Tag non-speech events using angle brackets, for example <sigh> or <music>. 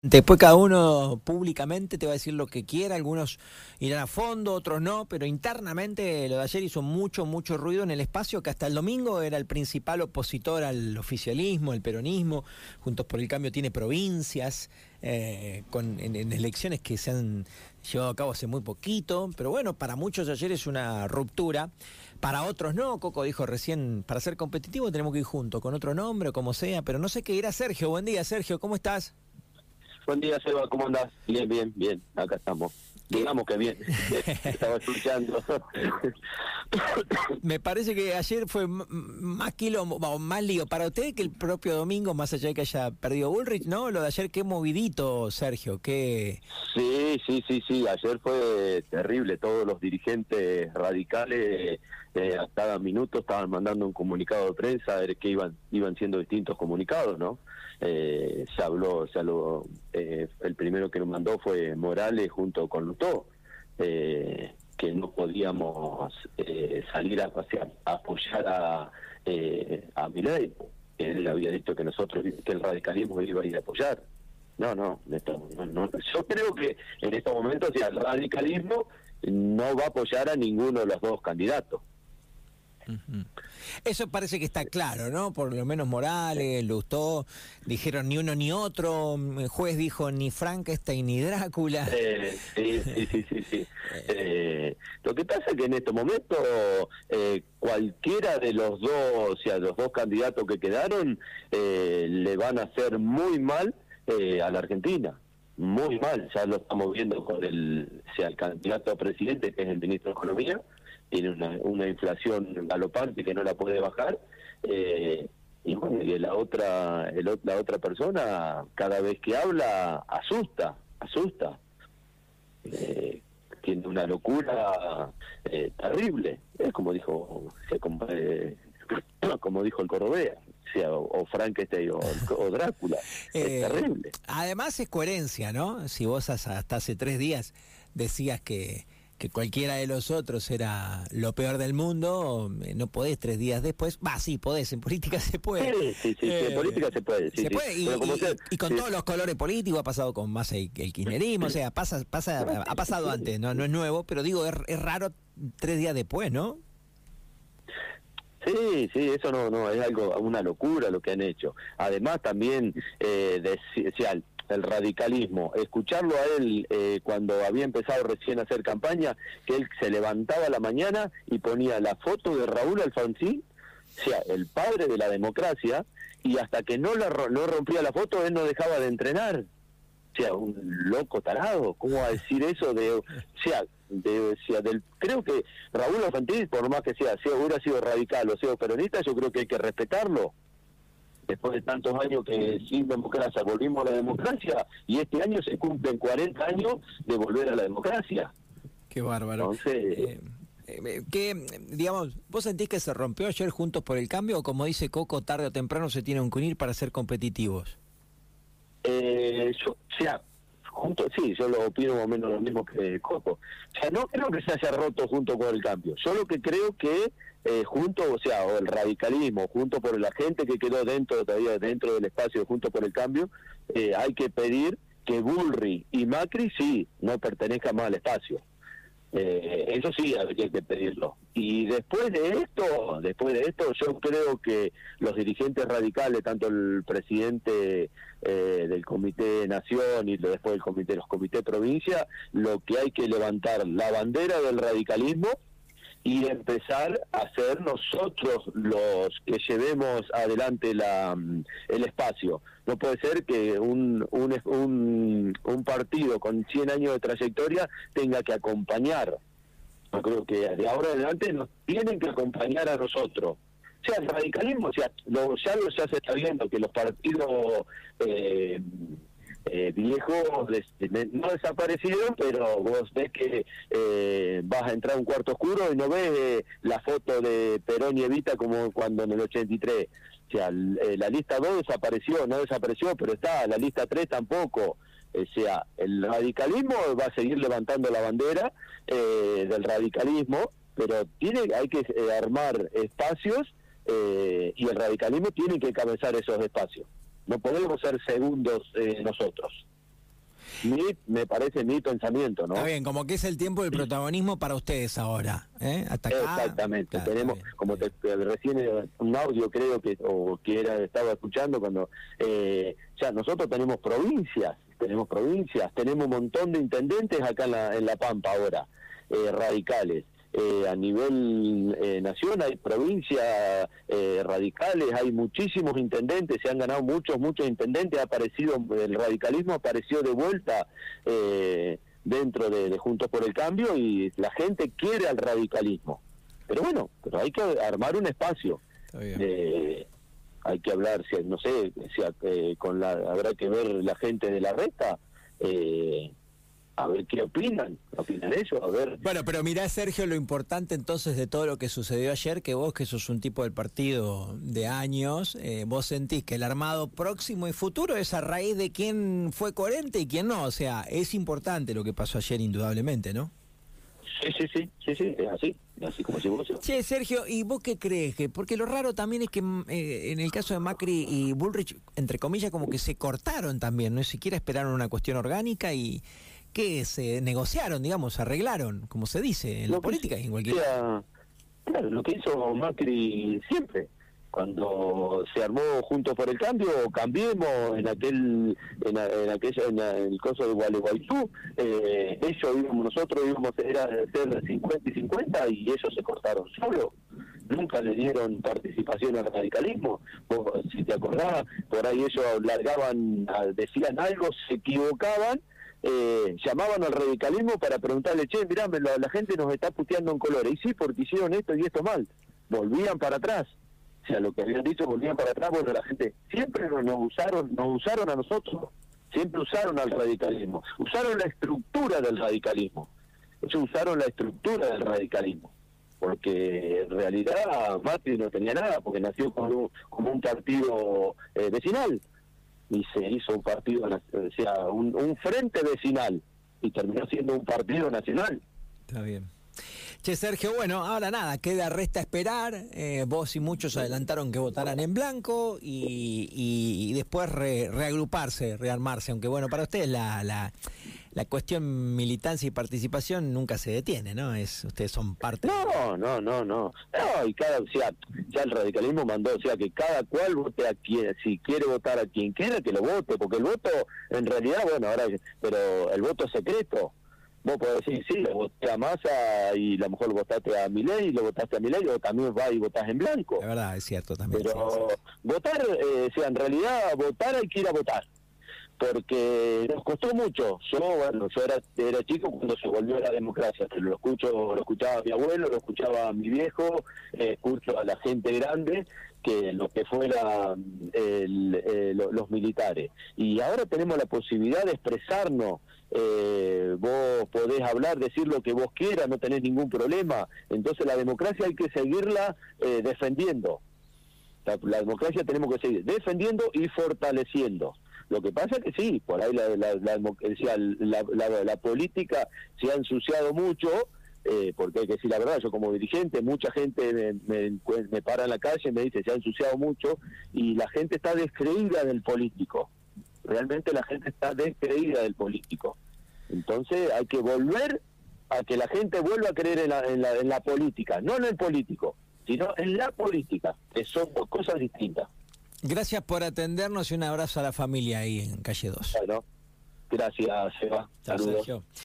Después cada uno públicamente te va a decir lo que quiera, algunos irán a fondo, otros no, pero internamente lo de ayer hizo mucho, mucho ruido en el espacio que hasta el domingo era el principal opositor al oficialismo, el peronismo, Juntos por el Cambio tiene provincias, eh, con, en, elecciones que se han llevado a cabo hace muy poquito, pero bueno, para muchos ayer es una ruptura, para otros no, Coco dijo recién, para ser competitivo tenemos que ir juntos, con otro nombre como sea, pero no sé qué irá Sergio, buen día Sergio, ¿cómo estás? Buen día, Seba, ¿cómo andás? Bien, bien, bien, acá estamos. Digamos que bien, <laughs> estaba escuchando. Me parece que ayer fue más kilo, más lío para usted que el propio domingo, más allá de que haya perdido Bullrich, ¿no? Lo de ayer, qué movidito, Sergio, qué... Sí, sí, sí, sí, ayer fue terrible. Todos los dirigentes radicales eh, a cada minuto estaban mandando un comunicado de prensa, que iban, iban siendo distintos comunicados, ¿no? Eh, se habló, se habló eh, el primero que lo mandó fue Morales junto con Lutó, eh, que no podíamos eh, salir a, a apoyar a, eh, a Milei. Él había dicho que nosotros, que el radicalismo iba a ir a apoyar. No, no, yo creo que en estos momentos el radicalismo no va a apoyar a ninguno de los dos candidatos. Eso parece que está claro, ¿no? Por lo menos Morales, Lustó, dijeron ni uno ni otro, el juez dijo ni Frankenstein ni Drácula. Eh, sí, sí, sí, sí. Eh, lo que pasa es que en este momento eh, cualquiera de los dos, o sea, los dos candidatos que quedaron, le van a hacer muy mal a la Argentina muy mal, ya lo estamos viendo con el, sea, el candidato a presidente, que es el ministro de Economía, tiene una, una inflación galopante que no la puede bajar, eh, y bueno, y la otra, el, la otra persona, cada vez que habla, asusta, asusta. Eh, tiene una locura eh, terrible, es como dijo, eh, <coughs> como dijo el Corobea sea, o, Frankenstein o, Drácula. <laughs> es eh, terrible. Además es coherencia, ¿no? Si vos hasta hace tres días decías que, que cualquiera de los otros era lo peor del mundo, eh, no podés tres días después. Va, sí, podés, en política se puede. Sí, sí, sí, en política se puede. se puede, y, con todos los colores políticos ha pasado con más el, kirchnerismo, o sea, pasa, pasa, ha pasado antes, no, no es nuevo, pero digo, es, es raro tres días después, ¿no? Sí, sí, eso no, no, es algo, una locura lo que han hecho. Además también, eh, de, el radicalismo, escucharlo a él eh, cuando había empezado recién a hacer campaña, que él se levantaba a la mañana y ponía la foto de Raúl Alfonsín, o sea, el padre de la democracia, y hasta que no, la, no rompía la foto, él no dejaba de entrenar. O sea, un loco tarado, ¿cómo va a decir eso de, sea, de, del, creo que Raúl Alfonsín, por más que sea, si hubiera sido radical o sea peronista, yo creo que hay que respetarlo. Después de tantos años que sin democracia volvimos a la democracia y este año se cumplen 40 años de volver a la democracia. Qué bárbaro. Entonces, eh, eh, que, digamos, ¿vos sentís que se rompió ayer Juntos por el Cambio o como dice Coco, tarde o temprano se tienen que unir para ser competitivos? Eh, yo, o sea, junto, sí, yo lo opino más o menos lo mismo que Coco. O sea, no creo que se haya roto junto con el cambio. Yo lo que creo que eh, junto, o sea, o el radicalismo, junto por la gente que quedó dentro todavía dentro del espacio junto por el cambio, eh, hay que pedir que Bullrich y Macri sí no pertenezcan más al espacio. Eh, eso sí habría que pedirlo. Y después de esto, después de esto, yo creo que los dirigentes radicales, tanto el presidente eh, del Comité Nación y después el comité, los comités provincia, lo que hay que levantar la bandera del radicalismo y empezar a ser nosotros los que llevemos adelante la, mm, el espacio. No puede ser que un, un, un, partido con 100 años de trayectoria tenga que acompañar. Yo creo que de ahora en adelante nos tienen que acompañar a nosotros. O sea, el radicalismo, o sea, lo, ya, lo, ya se está viendo que los partidos eh, eh, viejos no desaparecieron, pero vos ves que eh, vas a entrar a un cuarto oscuro y no ves eh, la foto de Perón y Evita como cuando en el 83. O sea, eh, la lista 2 desapareció, no desapareció, pero está, la lista 3 tampoco. O sea, el radicalismo va a seguir levantando la bandera del radicalismo, pero tiene hay que armar espacios y el radicalismo tiene que encabezar esos espacios. No podemos ser segundos eh, nosotros. me parece mi pensamiento, ¿no? Está bien, como que es el tiempo del protagonismo para ustedes ahora, ¿eh? Hasta Exactamente, tenemos, como te, recién eh, un audio creo que, o que era, estaba escuchando cuando, eh, ya nosotros tenemos provincias, tenemos provincias, tenemos un montón de intendentes acá en la, en la Pampa ahora, eh, radicales. Eh, a nivel eh, nación hay provincias eh, radicales, hay muchísimos intendentes, se han ganado muchos, muchos intendentes, ha aparecido, el radicalismo apareció de vuelta dentro de, Juntos por el Cambio y la gente quiere al radicalismo. Pero bueno, pero hay que armar un espacio. Hay que hablar, no sé, si, con la, habrá que ver la gente de la reta. Eh, a ver qué opinan, opinan ellos, a ver. Bueno, pero mirá, Sergio, lo importante entonces de todo lo que sucedió ayer, que vos, que sos un tipo del partido de años, eh, vos sentís que el armado próximo y futuro es a raíz de quién fue coherente y quién no. O sea, es importante lo que pasó ayer, indudablemente, ¿no? Sí, sí, sí, sí, sí, es así, así como vos. Sí, Sergio, ¿y vos qué crees? que Porque lo raro también es que mm, eh, en el caso de Macri y Bullrich, entre comillas, como que se cortaron también, no siquiera esperaron una cuestión orgánica y que se negociaron, digamos, arreglaron, como se dice en la política y en cualquier... Claro, lo que hizo Macri siempre, cuando se armó Juntos por el Cambio, cambiemos en aquel en, en aquella en, el caso de Gualeguaychú, eh, ellos íbamos, nosotros íbamos era ser 50 y 50 y ellos se cortaron solo nunca le dieron participación al radicalismo. si te acordás, por ahí ellos largaban, decían algo, se equivocaban eh, llamaban al radicalismo para preguntarle, che, mirá, la, la, gente nos está puteando en colores. Y sí, porque hicieron esto y esto mal. Volvían para atrás. O sea, lo que habían dicho, volvían para atrás. Bueno, la gente siempre nos, usaron nos usaron a nosotros. Siempre usaron al radicalismo. Usaron la estructura del radicalismo. Ellos usaron la estructura del radicalismo. Porque en realidad Mati no tenía nada, porque nació como un, como un partido eh, vecinal y se hizo un partido, o sea, un, frente vecinal y terminó siendo un partido nacional. Está bien. Che, Sergio, bueno, ahora nada, queda resta esperar. Eh, vos y muchos adelantaron que votaran en blanco y, y, después reagruparse, rearmarse. Aunque bueno, para ustedes la, la, la cuestión militancia y participación nunca se detiene, ¿no? Es Ustedes son parte. No, no, no, no. No, y cada, o sea, ya el radicalismo mandó, o sea, que cada cual vote a quien, si quiere votar a quien quiera, que lo vote, porque el voto, en realidad, bueno, ahora, pero el voto es secreto. Vos podés decir, sí, le voté a Massa y a lo mejor votaste a Milei y lo votaste a Milei, o también va y votás en blanco. Es verdad, es cierto también. Pero votar, eh, o sea, en realidad, votar hay que ir a votar porque nos costó mucho. Yo, bueno, yo era, chico cuando se volvió la democracia, lo escucho, lo escuchaba mi abuelo, lo escuchaba mi viejo, eh, escucho a la gente grande que lo que fuera eh, los militares. Y ahora tenemos la posibilidad de expresarnos. Eh, vos podés hablar, decir lo que vos quieras, no tenés ningún problema. Entonces la democracia hay que seguirla defendiendo. la democracia tenemos que seguir defendiendo y fortaleciendo. Lo que pasa es que sí, por ahí la, la, la, política se ha ensuciado mucho, eh, porque hay que decir la verdad, yo como dirigente, mucha gente me, me, para en la calle y me dice se ha ensuciado mucho y la gente está descreída del político. Realmente la gente está descreída del político. Entonces hay que volver a que la gente vuelva a creer en la, en la, en la política, no en el político, sino en la política, que son dos cosas distintas. Gracias por atendernos y un abrazo a la familia ahí en calle 2. Bueno, gracias, Seba. Saludos.